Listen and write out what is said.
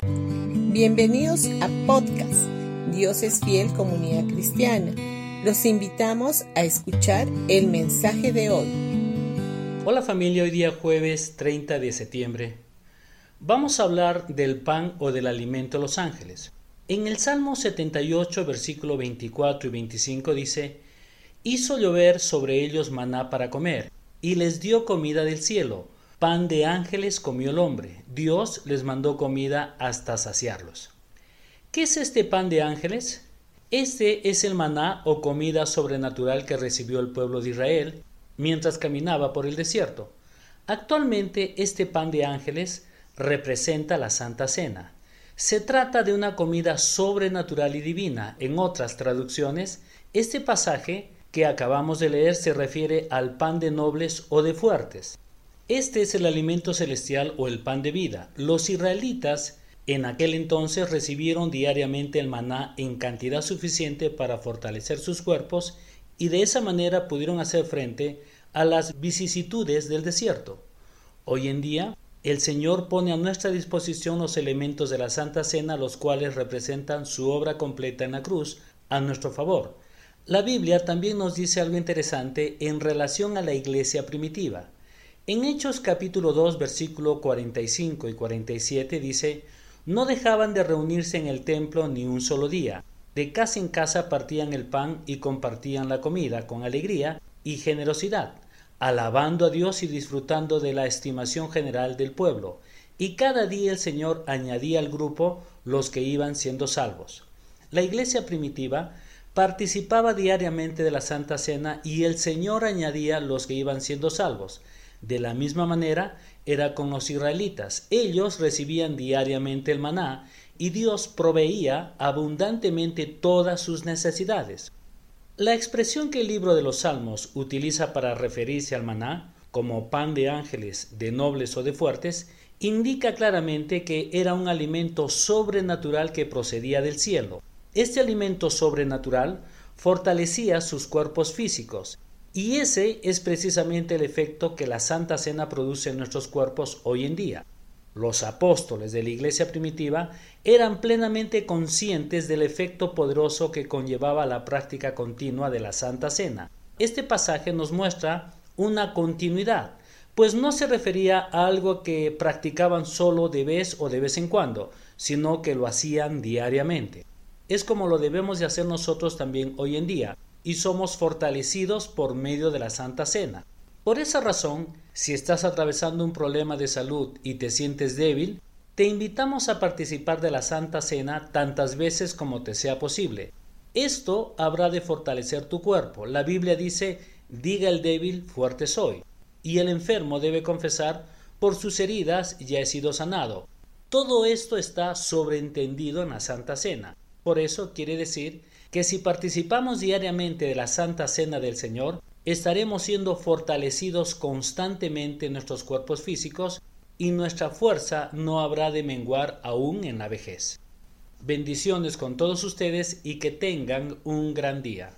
Bienvenidos a podcast Dios es fiel comunidad cristiana. Los invitamos a escuchar el mensaje de hoy. Hola familia, hoy día jueves 30 de septiembre. Vamos a hablar del pan o del alimento de los ángeles. En el Salmo 78, versículo 24 y 25 dice, Hizo llover sobre ellos maná para comer, y les dio comida del cielo. Pan de ángeles comió el hombre. Dios les mandó comida hasta saciarlos. ¿Qué es este pan de ángeles? Este es el maná o comida sobrenatural que recibió el pueblo de Israel mientras caminaba por el desierto. Actualmente este pan de ángeles representa la Santa Cena. Se trata de una comida sobrenatural y divina. En otras traducciones, este pasaje que acabamos de leer se refiere al pan de nobles o de fuertes. Este es el alimento celestial o el pan de vida. Los israelitas en aquel entonces recibieron diariamente el maná en cantidad suficiente para fortalecer sus cuerpos y de esa manera pudieron hacer frente a las vicisitudes del desierto. Hoy en día, el Señor pone a nuestra disposición los elementos de la Santa Cena, los cuales representan su obra completa en la cruz, a nuestro favor. La Biblia también nos dice algo interesante en relación a la iglesia primitiva. En Hechos capítulo 2 versículo 45 y 47 dice, no dejaban de reunirse en el templo ni un solo día. De casa en casa partían el pan y compartían la comida con alegría y generosidad alabando a Dios y disfrutando de la estimación general del pueblo, y cada día el Señor añadía al grupo los que iban siendo salvos. La iglesia primitiva participaba diariamente de la Santa Cena y el Señor añadía los que iban siendo salvos. De la misma manera era con los israelitas. Ellos recibían diariamente el maná y Dios proveía abundantemente todas sus necesidades. La expresión que el libro de los Salmos utiliza para referirse al maná, como pan de ángeles, de nobles o de fuertes, indica claramente que era un alimento sobrenatural que procedía del cielo. Este alimento sobrenatural fortalecía sus cuerpos físicos, y ese es precisamente el efecto que la Santa Cena produce en nuestros cuerpos hoy en día. Los apóstoles de la iglesia primitiva eran plenamente conscientes del efecto poderoso que conllevaba la práctica continua de la Santa Cena. Este pasaje nos muestra una continuidad, pues no se refería a algo que practicaban solo de vez o de vez en cuando, sino que lo hacían diariamente. Es como lo debemos de hacer nosotros también hoy en día, y somos fortalecidos por medio de la Santa Cena. Por esa razón, si estás atravesando un problema de salud y te sientes débil, te invitamos a participar de la Santa Cena tantas veces como te sea posible. Esto habrá de fortalecer tu cuerpo. La Biblia dice, diga el débil, fuerte soy. Y el enfermo debe confesar, por sus heridas ya he sido sanado. Todo esto está sobreentendido en la Santa Cena. Por eso quiere decir que si participamos diariamente de la Santa Cena del Señor, estaremos siendo fortalecidos constantemente en nuestros cuerpos físicos y nuestra fuerza no habrá de menguar aún en la vejez. Bendiciones con todos ustedes y que tengan un gran día.